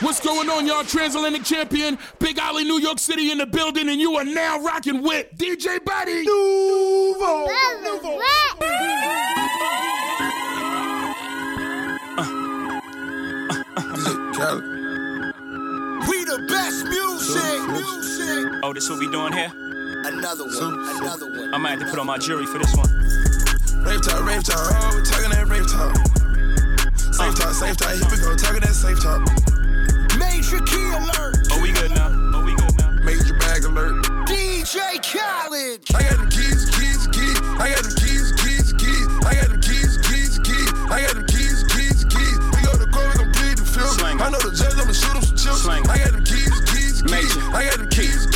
What's going on, y'all? Transatlantic champion, Big Ollie, New York City in the building, and you are now rocking with DJ Badi. Nouveau. Nouveau. We the best music. Music. Oh, this what we doing here? Another one. Another one. I might have to put on my jury for this one. Rave talk, rave talk, oh, we talking that rave talk. Safe uh. talk, safe talk, here we go, talking that safe talk. Major key alert. Oh, we good now. Oh, we good now. Major bag alert. DJ Khaled. I got them keys, keys, keys. I got them keys, keys, keys. I got them keys, keys, keys. I got them keys, keys, keys. We go to court, we gon' plead the film. Slang. I know the judge, I'ma shoot him some chips. I got them keys, keys, keys. Major. I got them keys, keys, keys.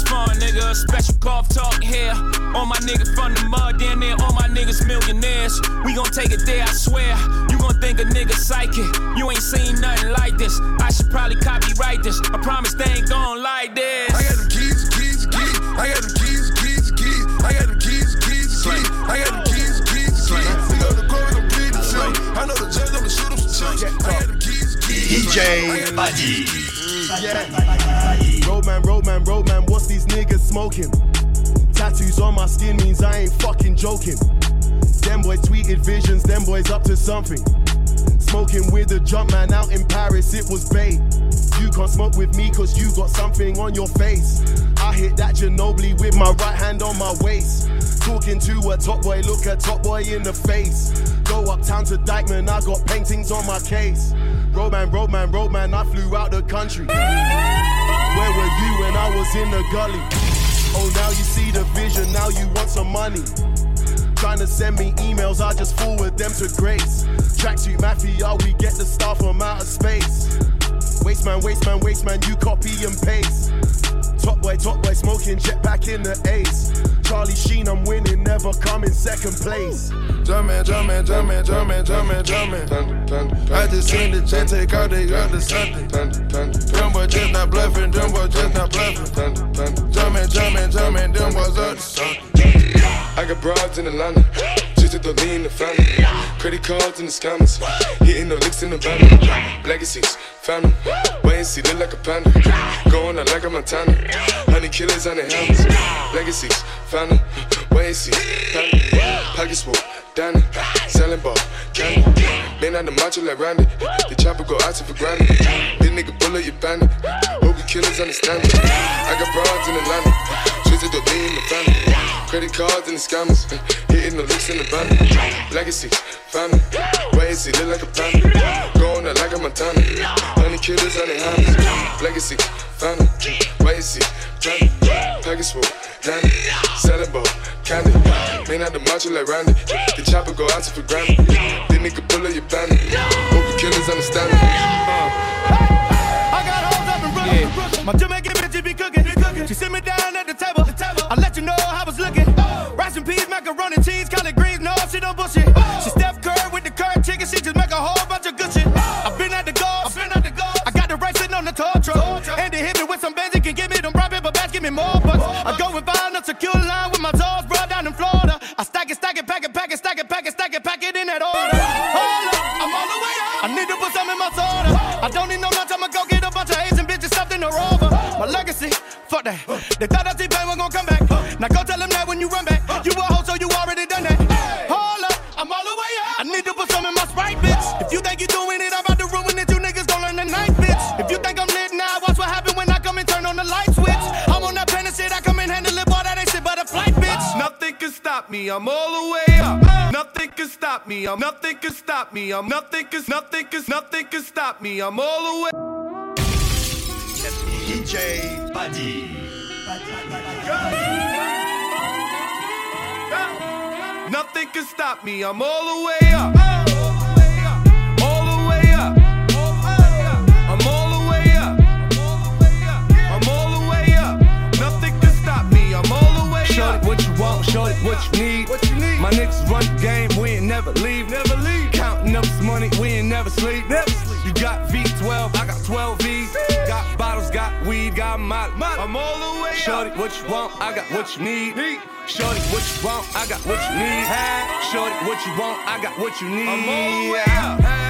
That's fun, nigga. Special golf talk here. All my niggas from the mud, down there. All my niggas millionaires. We gon' take it there, I swear. You gon' think a nigga psychic. You ain't seen nothing like this. I should probably copyright this. I promise they ain't gon' like this. I got them keys, keys, keys. I got them keys, keys, keys. I got them keys, keys, keys. I got them keys, keys, keys. We go to court, we gon' plead the film. I know the judge, I'ma shoot him some chips. I got them keys, keys. DJ Badi. Yeah. Roadman, roadman, roadman, what's these niggas smoking? Tattoos on my skin means I ain't fucking joking. Them boys tweeted visions, them boys up to something. Smoking with a jump man out in Paris, it was bait. You can't smoke with me cause you got something on your face. I hit that Ginobili with my right hand on my waist. Talking to a top boy, look a top boy in the face. Go uptown to Dyckman, I got paintings on my case. Roadman, roadman, roadman, I flew out the country. Where were you when I was in the gully? Oh, now you see the vision, now you want some money. Trying to send me emails, I just forward them to Grace. Tracksuit Mafia, we get the stuff from outer space. Waste man, waste man, waste man, you copy and paste. Top boy, top boy, smoking jetpack in the ace. Charlie Sheen, I'm winning, never come in second place. Jumpin', jumpin', jumpin', jumpin', jumpin', jumpin'. I just seen the jet take out, the something. Them boys just not bluffing, them boys just not bluffing. Jumpin', jumpin', jumpin', them boys up to something. I got broads in Atlanta, just at the lean the family. Credit cards in the scammers, hitting the licks in the van. Legacies, family, see, look like a panda. Going out like a Montana, honey killers on the helmets. Legacies, family, wait see, family. Pockets full, Danny, selling ball, candy. Been on the macho like Randy, the chopper go out to for granted. This nigga bullet, you bandit. Hope you killers understand it. I got broads in Atlanta, at the lean the family. Credit cards and the scammers, hitting the licks in the van. Legacy, family, wait see, look like a panda. Going out like a Montana, honey killers on the hands. Legacies, family, wait see, family. Package full, Danny, selling ball, candy. Man out the macho like Randy, the chopper go out to for granted. This nigga pull up your bandit. Hope you killers understand it. I got hoes up and running. My Jamaican bitch be cooking. She sit me down at the table. table I let you know how I was looking. Oh. Rice and peas, macaroni, cheese, collard greens. No, she don't bullshit. Oh. She Steph Curry with the curd chicken. She just make a whole bunch of good shit. Oh. I've been at the golf. i've been got the right sitting on the tow truck. And they hit me Give me more bucks. I go and find a secure line with my toes brought down in Florida. I stack it, stack it, pack it, pack it, stack it, pack it, stack it, pack it in that order. Hold up, I'm all the way up. I need to put some in my soda. I don't need no lunch. I'ma go get a bunch of Asian bitches stuffed in a rover. My legacy, fuck that. They thought that T-Pain was me, I'm nothing can stop me, I'm nothing can nothing can nothing can stop me, I'm all the way. DJ Badi. Nothing can stop me, I'm all the way up. My niggas run the game, we ain't never leave, never leave. Counting up this money, we ain't never sleep, never sleep. You got V12, I got 12 V's. Got bottles, got weed, got molly. I'm all the way Shorty, what you want? I got what you need. Shorty, what you want? I got what you need. Shorty, what you want? I got what you need. I'm all the way up. I'm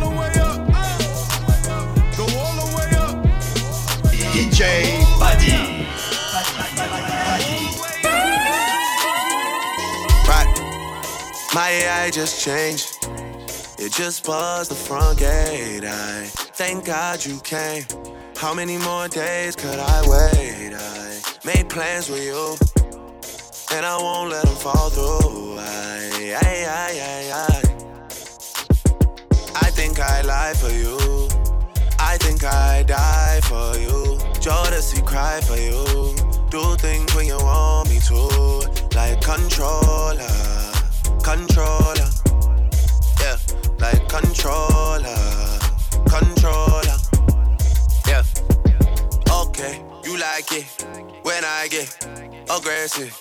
DJ Badi. Right. My AI just changed. It just buzzed the front gate. I thank God you came. How many more days could I wait? I made plans with you, and I won't let them fall through. I, I, I, I, I. I think I lie for you. I think I die for you. Jodeci cry for you. Do things when you want me to, like controller, controller. Yeah, like controller, controller. Yeah. Okay, you like it when I get aggressive.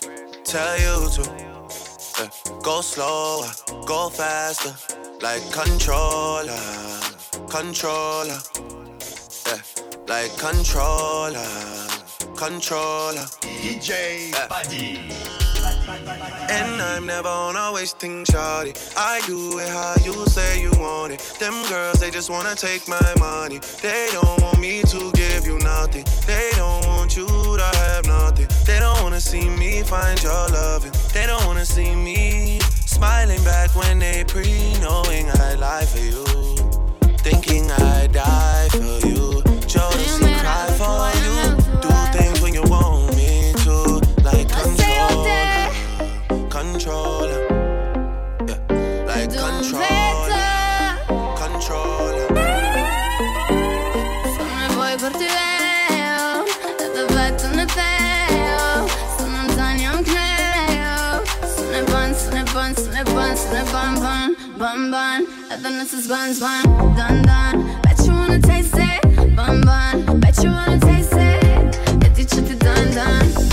Tell you to go slower, go faster, like controller, controller. Like controller, controller. DJ Badi. And I'm never on always think shawty. I do it how you say you want it. Them girls, they just wanna take my money. They don't want me to give you nothing. They don't want you to have nothing. They don't wanna see me find your loving. They don't wanna see me smiling back when they pre knowing I lie for you. Thinking I for you. Do things when you want me to. Like controller. Controller. Yeah. Like controller. Controller. Sono poi per te Da petto ne peo Sono Tanya Cleo Sono bun, sono bun, sono bun, sono bun, bun, bun, bun And then this is buns, bun, dun, dun Bet you wanna taste it, bun, bun Bet you wanna taste it? E dici ti dun, dun,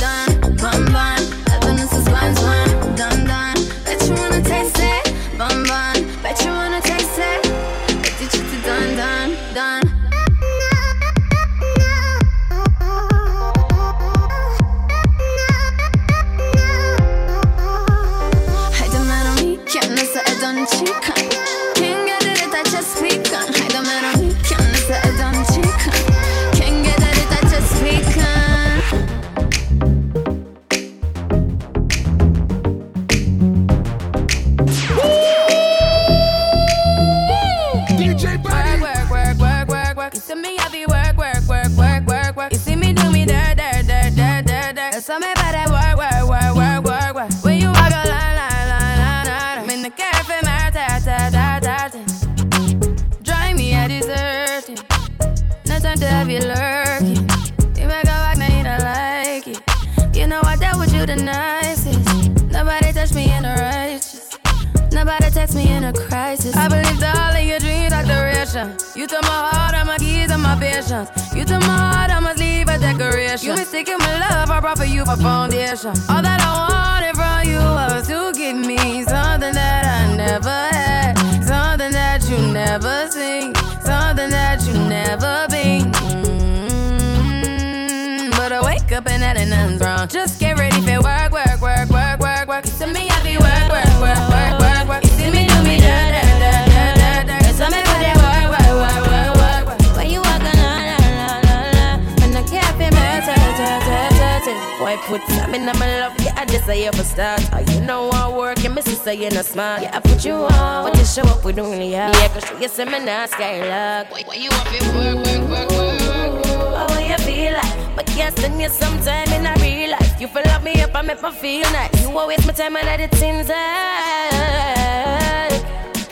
you say me not. Why you want me work, work, work, work, work? How you feel like? But yes, then you sometime in a real life. You fill up me up and make me feel nice. You always my time and I did things right.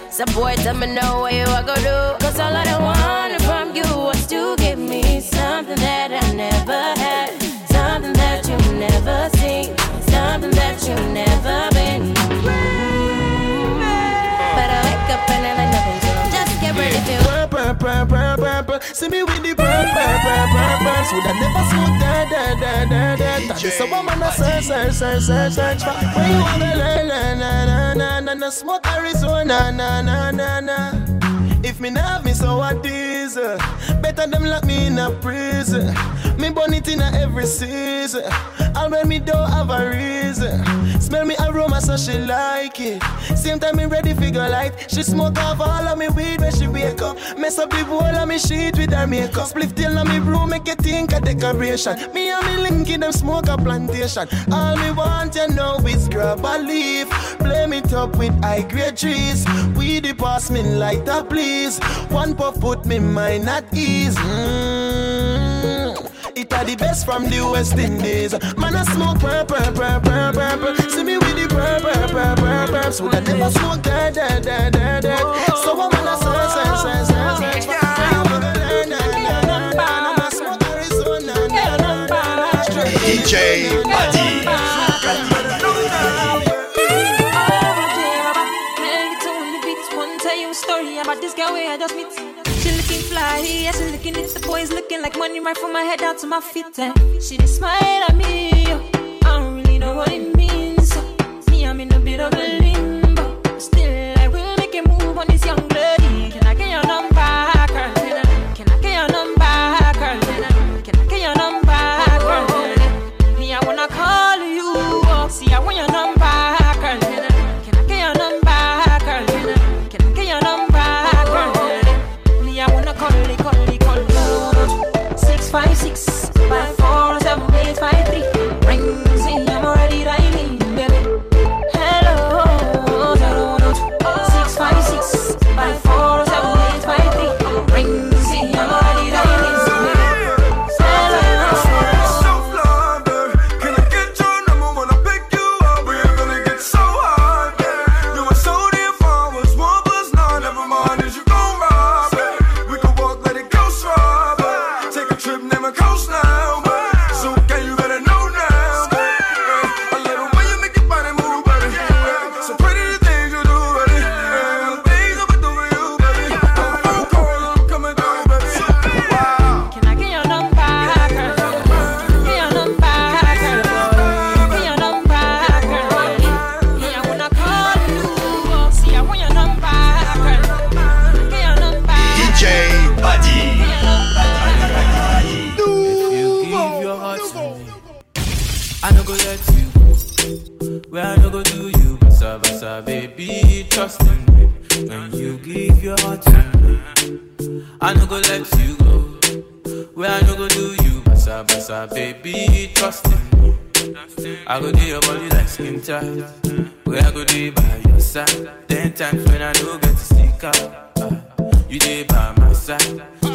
So boy, tell me now what you are gonna do. Cause all I do want See me with the burr, burr, burr, burr, burr. So that never smoke da da da da da. That is a woman a search, search, search, search, search for. Where you wanna la la la la la la la smoke Arizona na na na na. If me not have me so what is uh, Better them lock me in a prison Me burn it in every season. And when me don't have a reason Smell me aroma so she like it. Same time me ready figure light. She smoke off all of me weed when she wake up. Mess up the whole of me sheet with her makeup. Spliff till on me room make you think a decoration. Me and me linky them smoke a plantation. All me want you know is grab a leaf. Blame it up with high grade trees. We the pass me that please One puff put me mind at ease. Mm. It are the best from the West Indies Man I smoke purple, purple, purple, purple See me with the purple, purple, purple, purple So that never smoke dead, dead, dead, dead, dead So I'm gonna search, search, search, search, search DJ Badi. A this girl where I just meet. She looking fly, yeah, she looking at the boys looking like money right from my head down to my feet. And she just smile at me. I don't really know what it means. Me, I'm in a bit of a limbo. Still, I will make a move on this young lady. Can I get your number,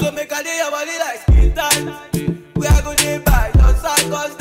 So make I do your body like skin tight. Where I go do by your side, cause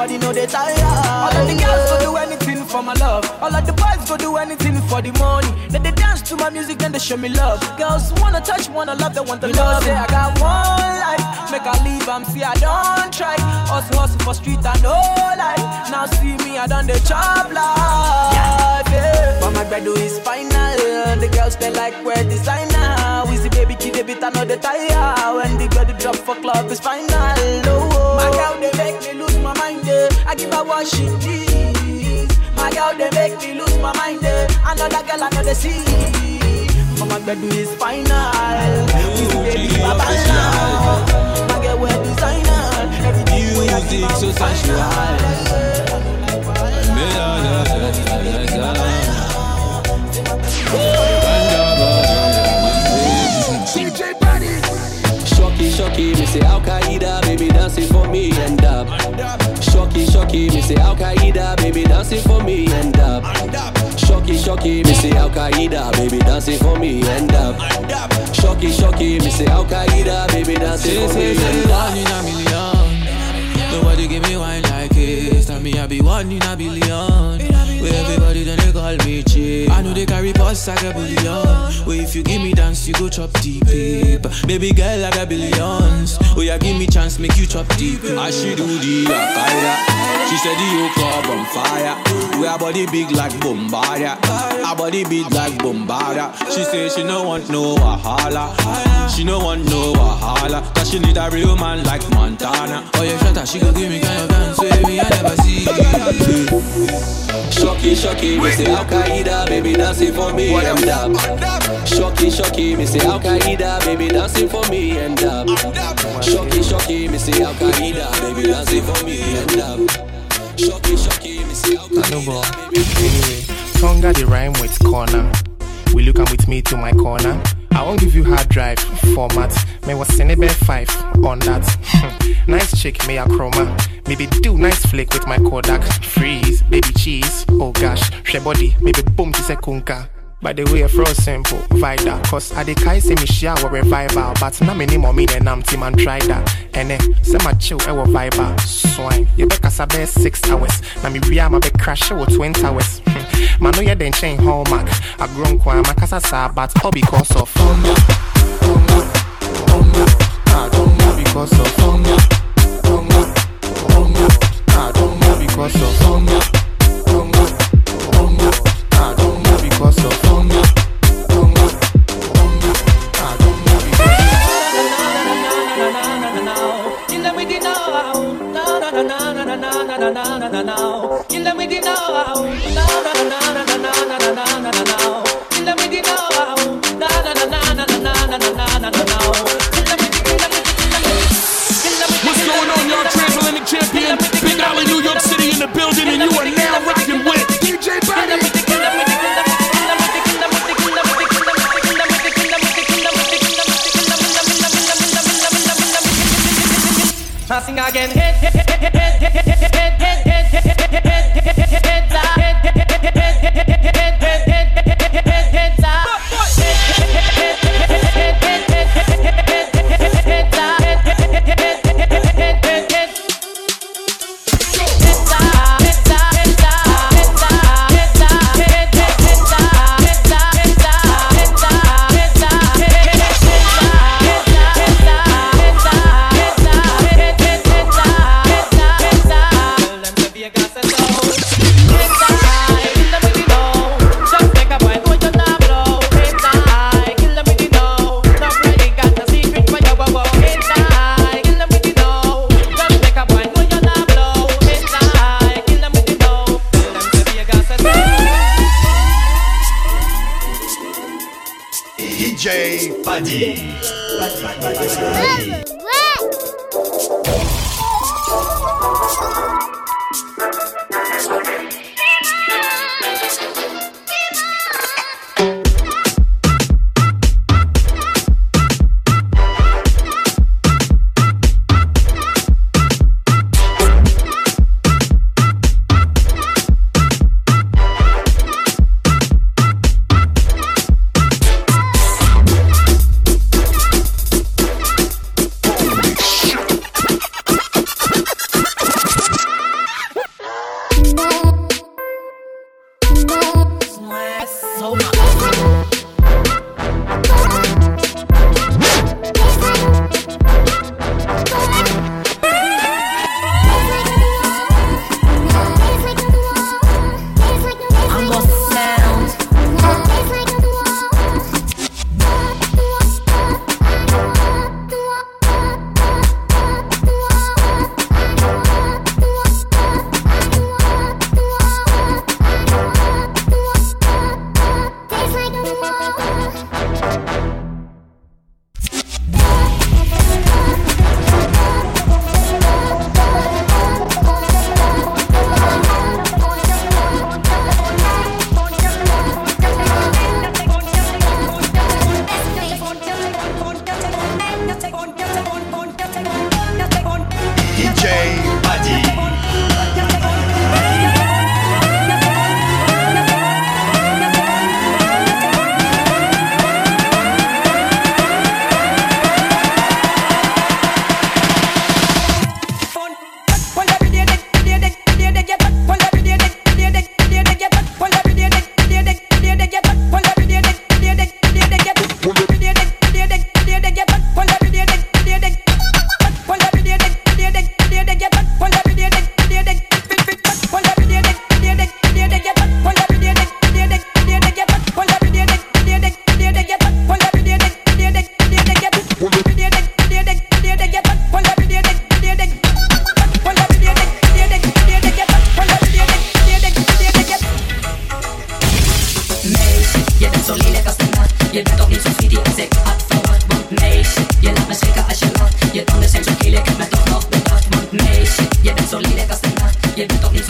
everybody know they tired. All of the girls go do anything for my love. All of the boys go do anything for the money. Then they dance to my music, then they show me love. Girls wanna touch, wanna love, they want the love. Say I got one life, make I leave, I'm see I don't try. Hustle, hustle for street and no life. Now see me, I done the chop life. Yeah. But my bread is final. The girls they like wear designer. We see baby kid a bit another tire. When the girl the drop for club is final. Oh, my girl they make me lose my mind. eh. I give her what she needs. My girl they make me lose my mind. eh. Another girl another see. But my bed is final. See baby baba now. My girl wear designer. Everything we Music so sensual. Shocky, me say Al Qaeda, baby dancing for me and up. Shocky, shocky, me say Al Qaeda, baby dancing for me and up. Shocky, shocky, me say Al Qaeda, baby dancing for me and up. Shocky, shocky, me say Al Qaeda, baby dancing for me and one up. in a million. Nobody give me wine like this. Tell me I be one in a billion. Where everybody then they call me cheap. I know they carry boss like a billion. Where if you give me dance, you go chop deep. babe. Baby girl, I got billions. Oh, yeah, give me chance, make you chop deep. I she do the Akaida She said the yoke up on fire We her body big like Bombardia Her body big like Bombardia She say she no want no Wahala She no want no Wahala Cause she need a real man like Montana Oh, yeah, shut up, she go give me kind of dance with me, I never see. Shocky, shocky, me say Al Qaeda, baby dancing for me and up. Shocky, shocky, me say Al Qaeda, baby dancing for me and up. Shocky, shocky, me say Al Qaeda, baby dancing for me and up. Shocky, shocky, me say Al No ball. Anyway, Tonga the rhyme with corner. Will you come with me to my corner? I won't give you hard drive format. May was Senebe 5 on that. Hmm. nice chick, may a chroma. Maybe do nice flick with my Kodak. Freeze, baby cheese. Oh gosh, she body, maybe boom to kunka. By the way, fro simple, vida. Cause I de kai say me share our revival. But na me ni mommy and I'm team and try that. And eh, say my chill, eh, ewa viber. Swine, you be kasa be six hours. Na me ria eh, hmm. ma be crash with twin hours. Man, no, yeah, then chain hallmark. I grown kwa ma kasa sa, but all because of hunger. Hunger, hunger. I don't know because of hunger. Hunger, hunger. I don't know because of hunger. Hunger, hunger. Because of hunger. Hunger, hunger. I don't know because In the middle now, na na na na na na na na na na na. In the middle now, na na na na na na na na na na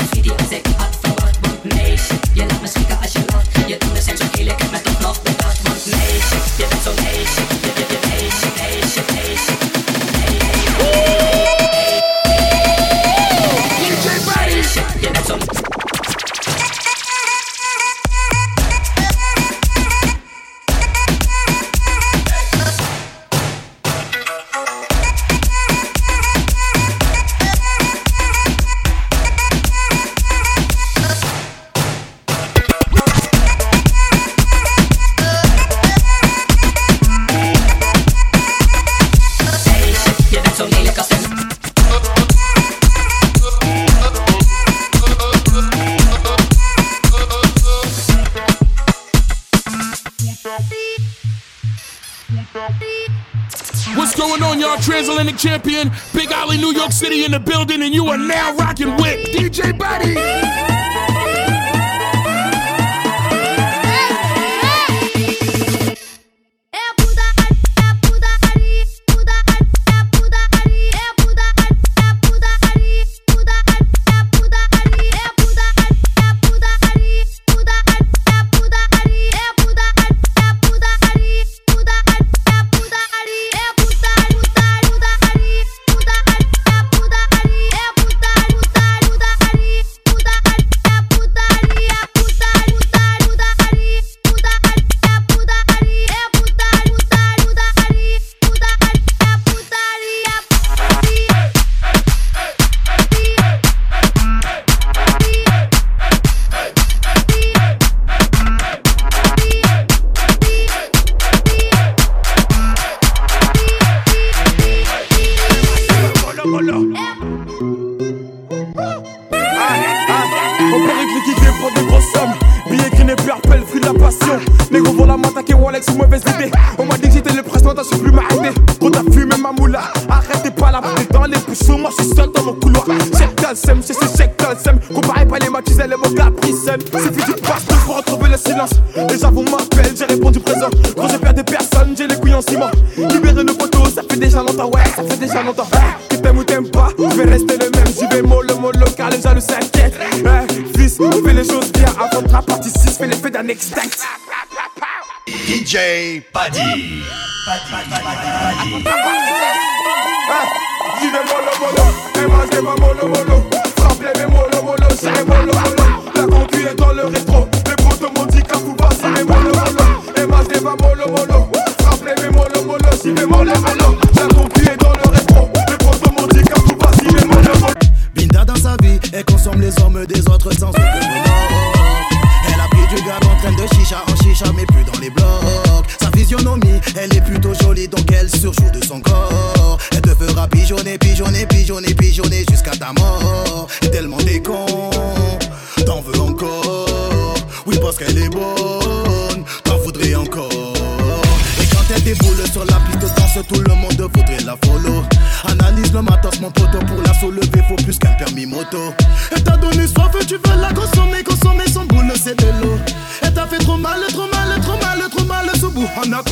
sweetie als ik DJ Badi. J'y faut plus qu'un permis moto. Elle t'a donné soif, tu veux la consommer, consommer son boule, c'est de l'eau. Elle t'a fait trop mal, trop mal, trop mal, trop mal, sous bout, on a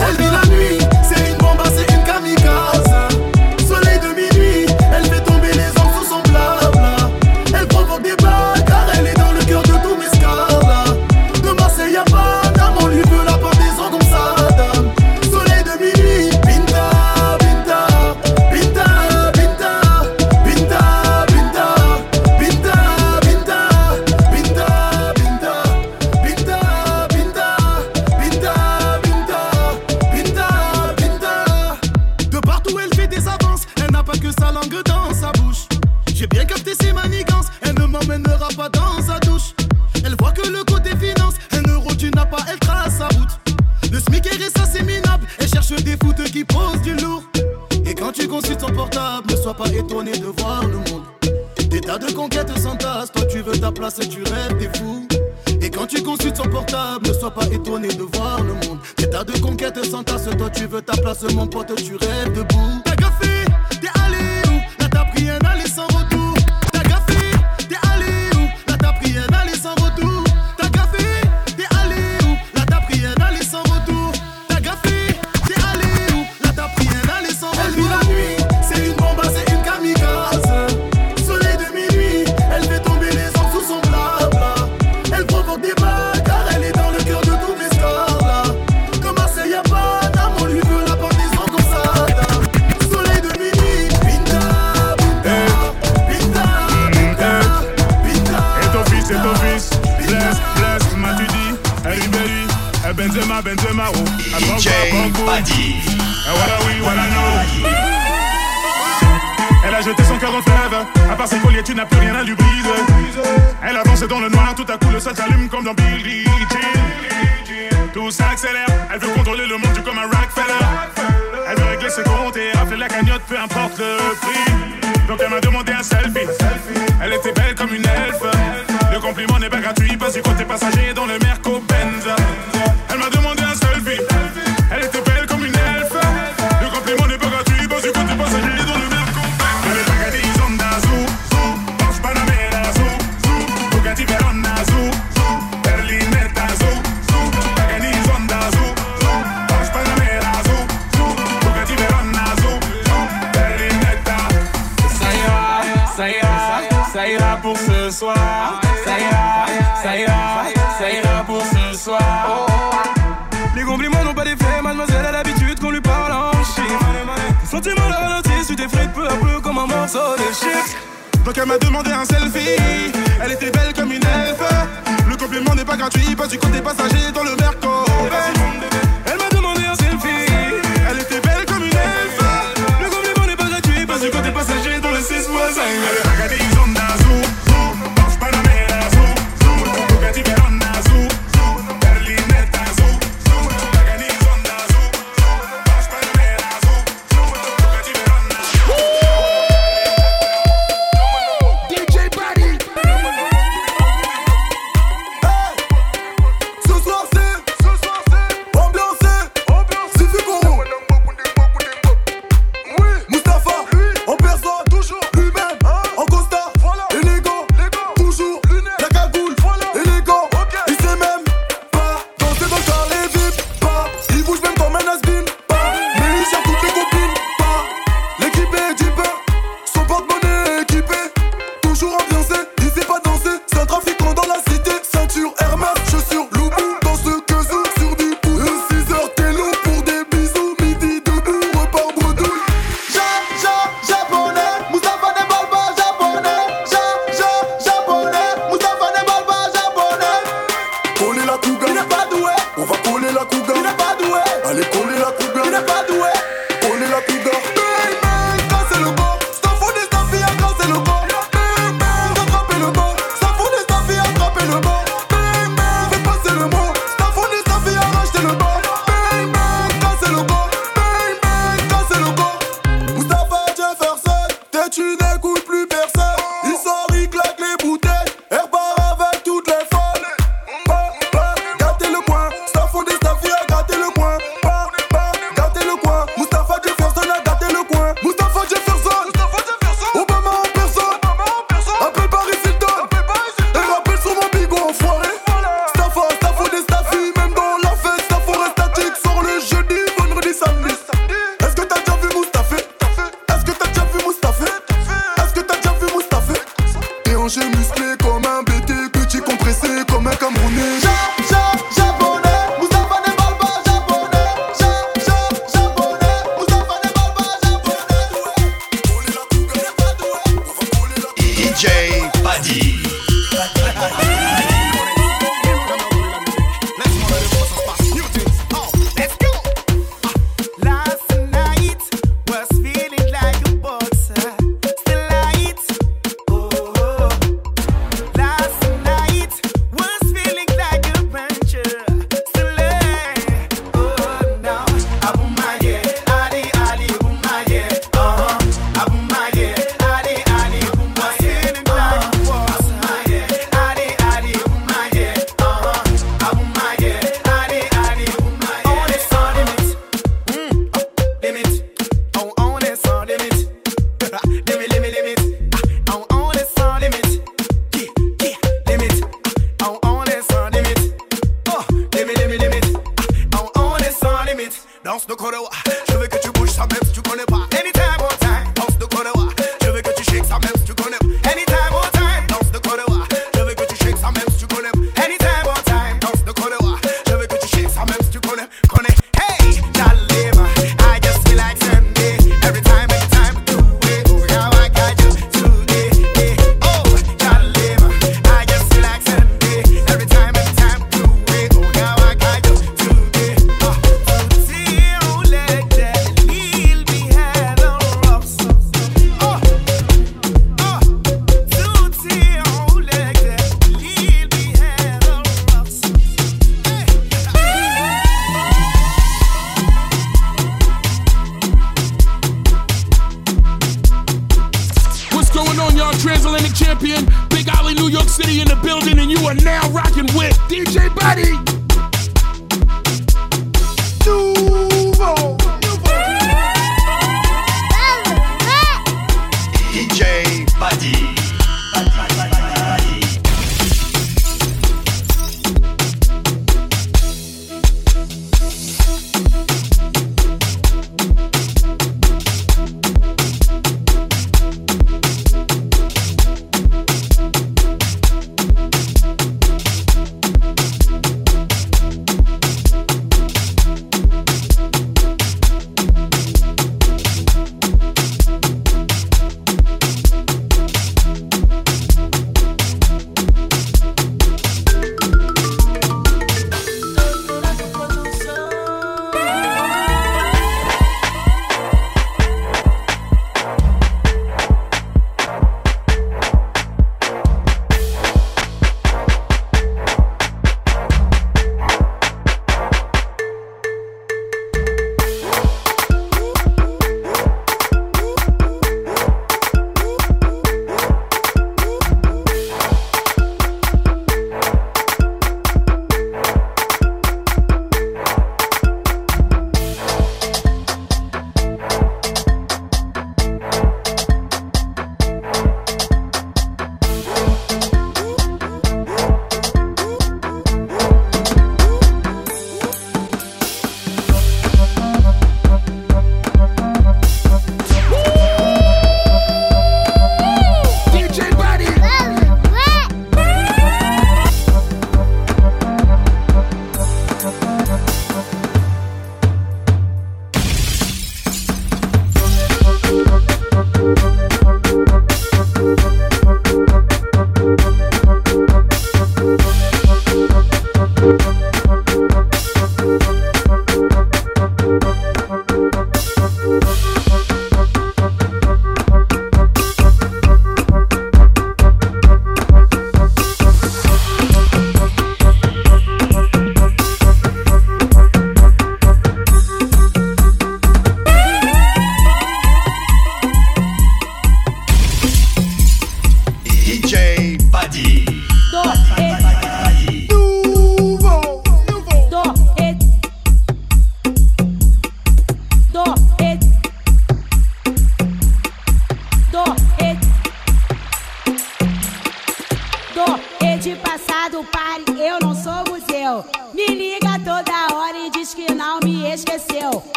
Elle a jeté son cœur en fleuve. À part ses colliers, tu n'as plus rien à lui briser. Elle avance dans le noir, tout à coup le sol s'allume comme dans Billie Jean. Tout s'accélère, elle veut contrôler le monde, tu comme un Rockefeller. Elle veut régler ses comptes et appeler la cagnotte, peu importe le prix. Donc elle m'a demandé un selfie. Elle était belle comme une elfe. Le compliment n'est pas gratuit, pas du côté passager dans le Merco Quand tu m'as ralenti, tu t'effraies peu à peu comme un morceau de chips. Donc elle m'a demandé un selfie. Elle était belle comme une elfe. Le complément n'est pas gratuit, passe du côté passager dans le merco. Elle m'a demandé un selfie. Elle était belle comme une elfe. Le complément n'est pas gratuit, passe du côté passager dans le 6 mois.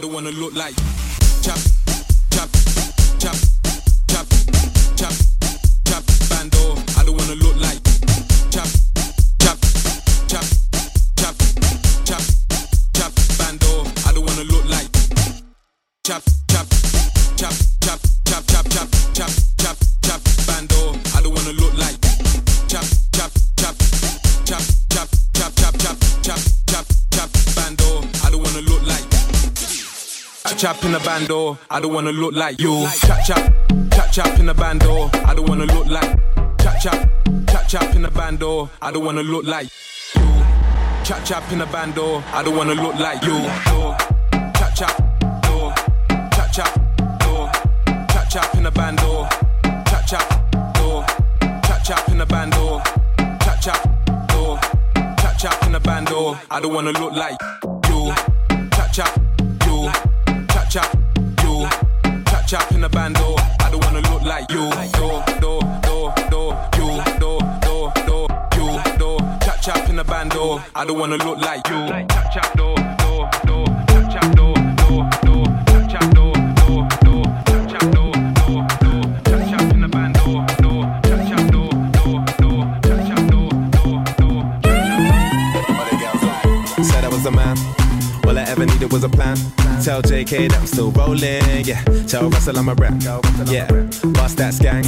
Don't wanna look like chap in the bando, I don't wanna look like you. Chap chap, chap chap in the bando, I don't wanna look like. Chap chap, chap chap in the bando, I don't wanna look like you. Chap chap in the bando, I don't wanna look like you. Chap chap, do, chap chap, do, chap chap in the bando, chap chap, do, chap chap in the bando, chap chap, do, chap chap in the bando, I don't wanna look like you. Chap chap, chap, you chap chap in the bando. I don't wanna look like you. Do do do do you do do you do chap chap in the bando. I don't wanna look like you. Do do I ever needed was a plan. Tell JK that I'm still rolling, yeah. Tell Russell I'm a rap, yeah. Bust that gang.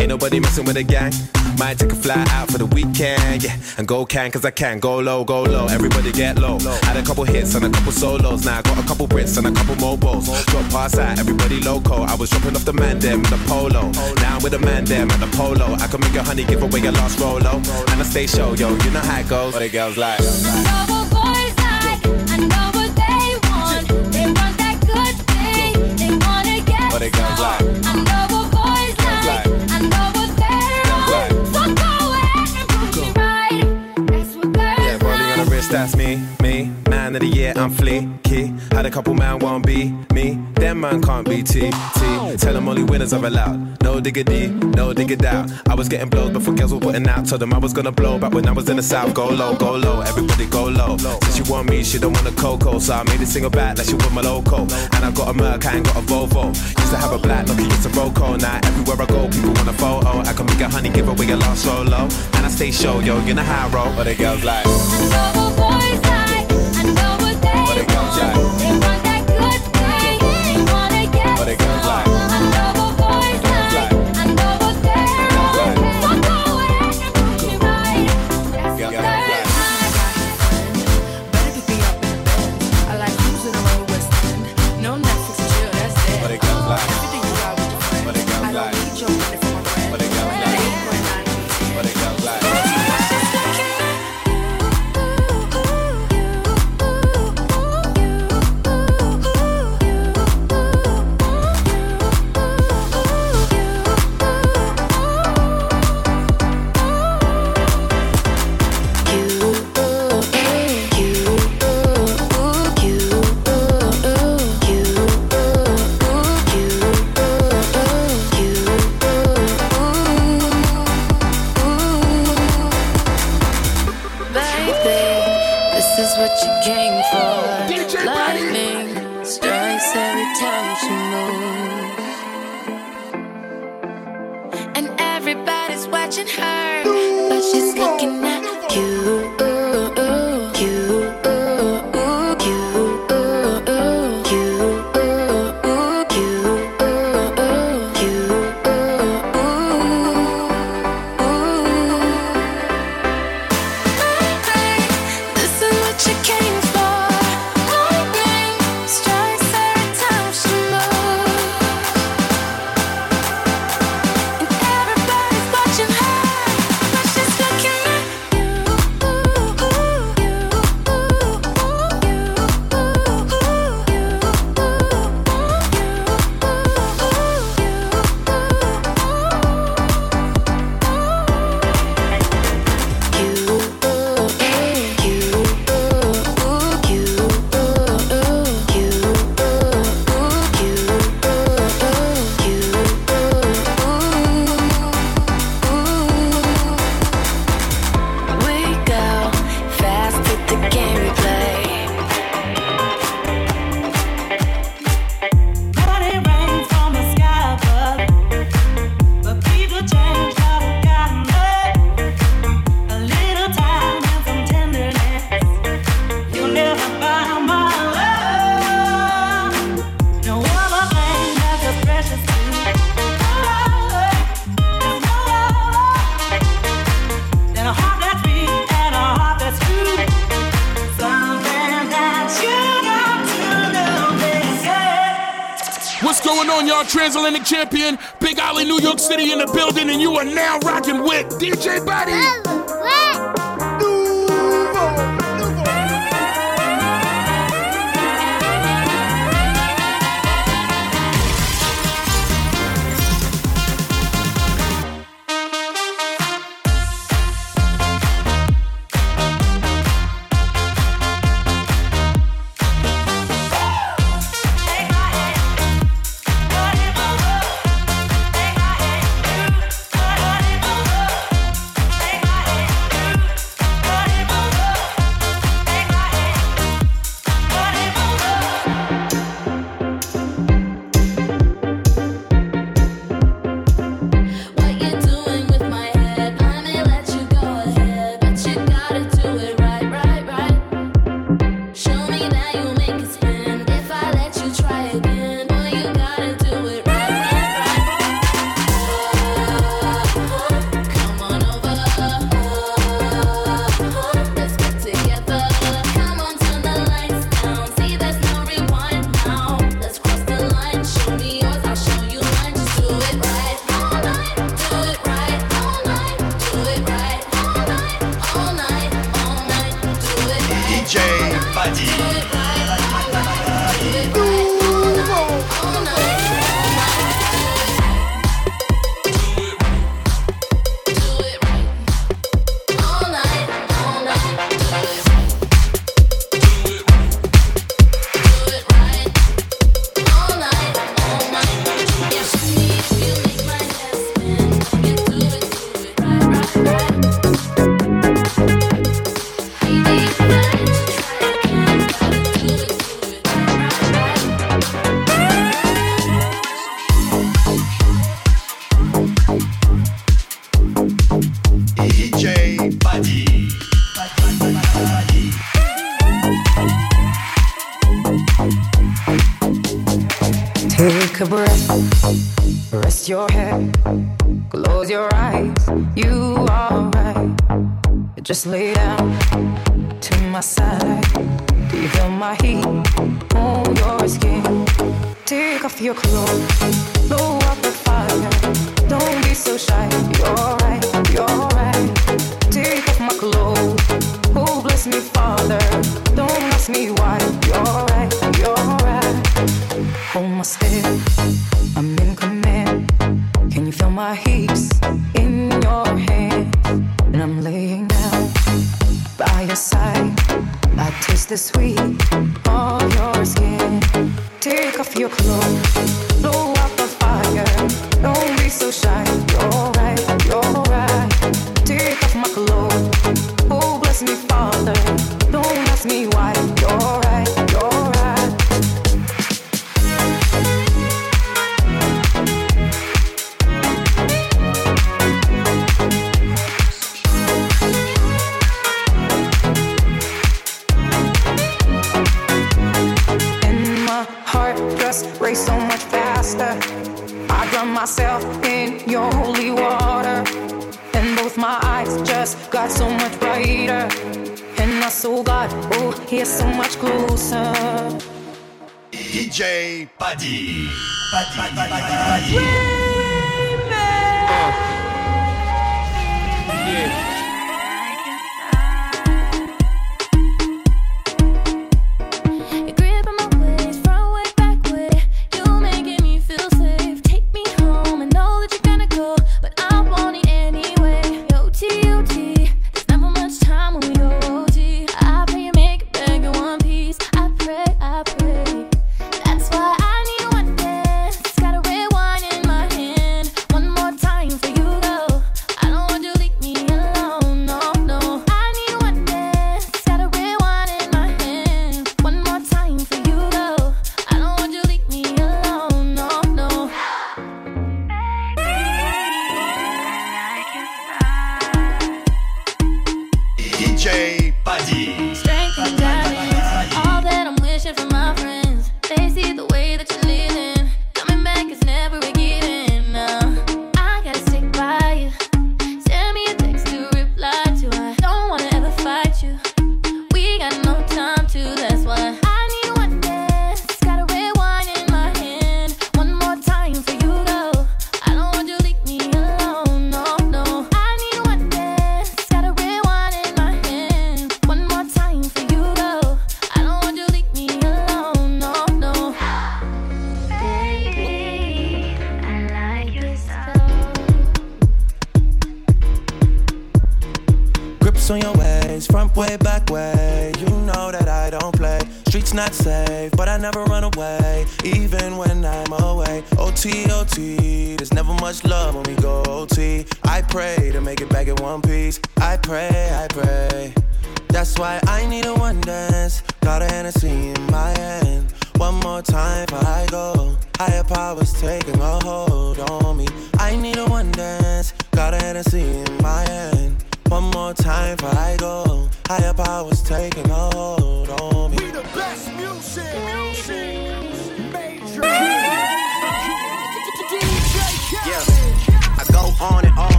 Ain't nobody messing with a gang. Might take a fly out for the weekend, yeah. And go can, cause I can. Go low, go low. Everybody get low. Had a couple hits and a couple solos. Now I got a couple Brits and a couple mobiles. Drop pass out, everybody loco. I was dropping off the man them the polo. Now I'm with the man them at the polo. I can make your honey give away your last rolo. And I stay show, yo. You know how it goes. What the girls like. that's me of the year, I'm fleeky. Had a couple man won't be me. Them man can't be T, T. Tell them only winners are allowed. No diggity, no digger doubt. I was getting blows before girls were putting out. Told them I was gonna blow back when I was in the south. Go low, go low, everybody go low. Since you want me, she don't want a cocoa. So I made a single back like she want my loco. And I got a Merc, I ain't got a Volvo. Used to have a black Nokia, it's a Roco. Now everywhere I go, people want a photo. I can make a honey, give away a lost solo. And I stay show, yo, you know how I roll. But the girls like. But it comes out. champion I'm in command. Can you feel my heat in your hand? And I'm laying down by your side. I taste the sweet of your skin. Take off your clothes.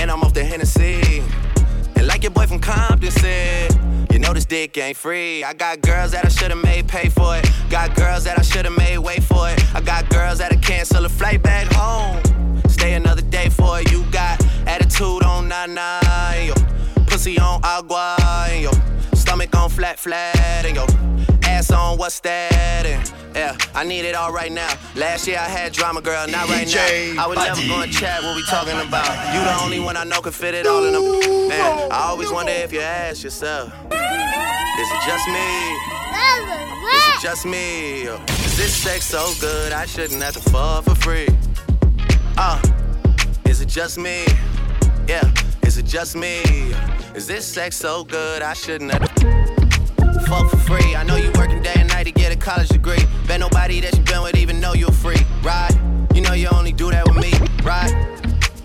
And I'm off the Hennessy. And like your boy from Compton said, you know this dick ain't free. I got girls that I should've made pay for it. Got girls that I should've made wait for it. I got girls that'll cancel a flight back home. Stay another day for it. You got attitude on nine yo. Pussy on agua, and yo. Stomach on flat, flat, and yo. Ass on what's that? And yeah, I need it all right now. Last year I had drama, girl, not right DJ now. I would never Buddy. go and chat what we talking about. You the only one I know can fit it all in them. Man, I always wonder if you ask yourself, is it just me? Is it just me? Is this sex so good I shouldn't have to fuck for free? Uh, is it just me? Yeah, is it just me? Is this sex so good I shouldn't have fuck for free? I know you working day and night to get a college degree. Bet nobody that you been with even know you're free, right? You know you only do that with me, right?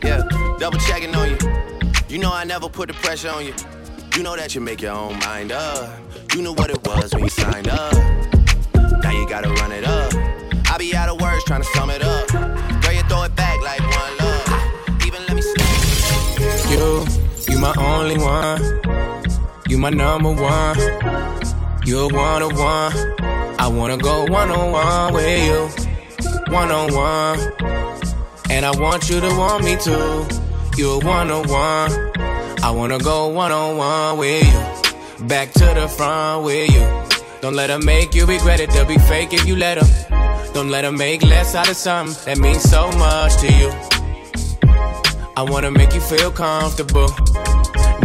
Yeah, double checking on you. You know I never put the pressure on you. You know that you make your own mind up. You knew what it was when you signed up. Now you gotta run it up. I be out of words trying to sum it up. My only one. You my number one. You're one on one. I wanna go one on one with you. One on one. And I want you to want me too. You're one on one. I wanna go one on one with you. Back to the front with you. Don't let her make you regret it. They'll be fake if you let them. Don't let her make less out of something that means so much to you. I wanna make you feel comfortable.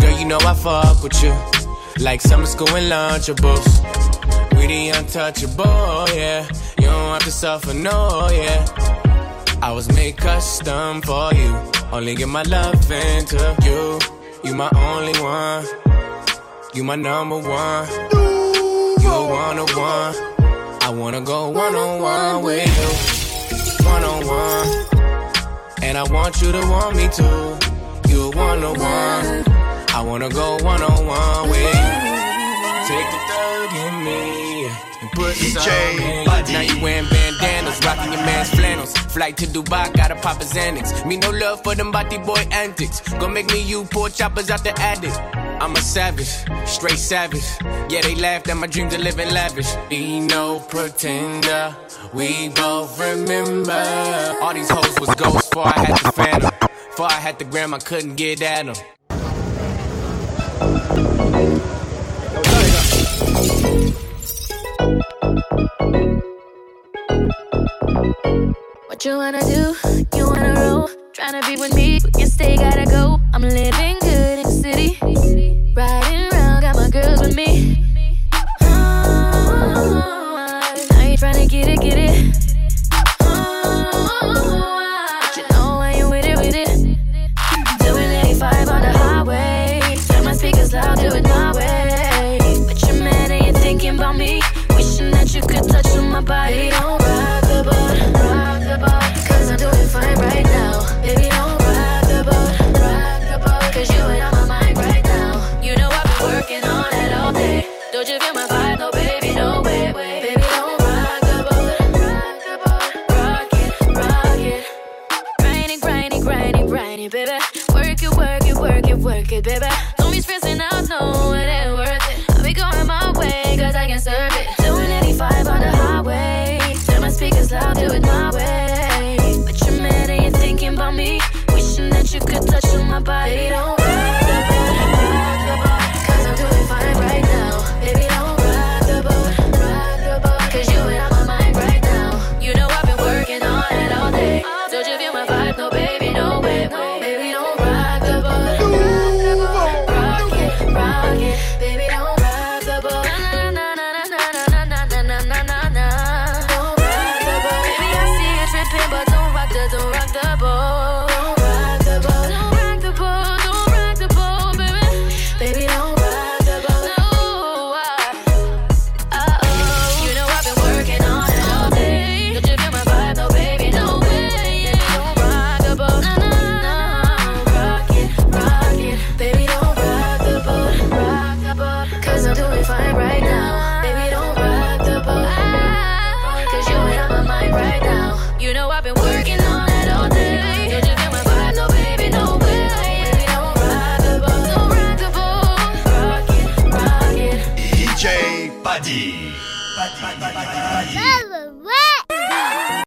Girl, you know I fuck with you. Like summer school and lunchables. We the untouchable, yeah. You don't have to suffer, no, yeah. I was made custom for you. Only give my love into you. You my only one. You my number one. You one on one. I wanna go one on one with you. One on one. And I want you to want me too. You one on one. I wanna go one on one with you. Take the thug in me put DJ some in you. Buddy. Now you wearing bandanas, rocking your man's flannels. Flight to Dubai, gotta pop a Xanax. Me no love for them body boy antics. Gonna make me you poor choppers out the attic. I'm a savage, straight savage. Yeah, they laughed at my dreams of living lavish. Be no pretender, we both remember. All these hoes was ghosts before I had the phantom. Before I had the gram, I couldn't get at them. What you wanna do? You wanna roll? Tryna be with me, but you stay gotta go. I'm living good in the city. Riding around, got my girls with me. Oh, now you tryna get it, get it.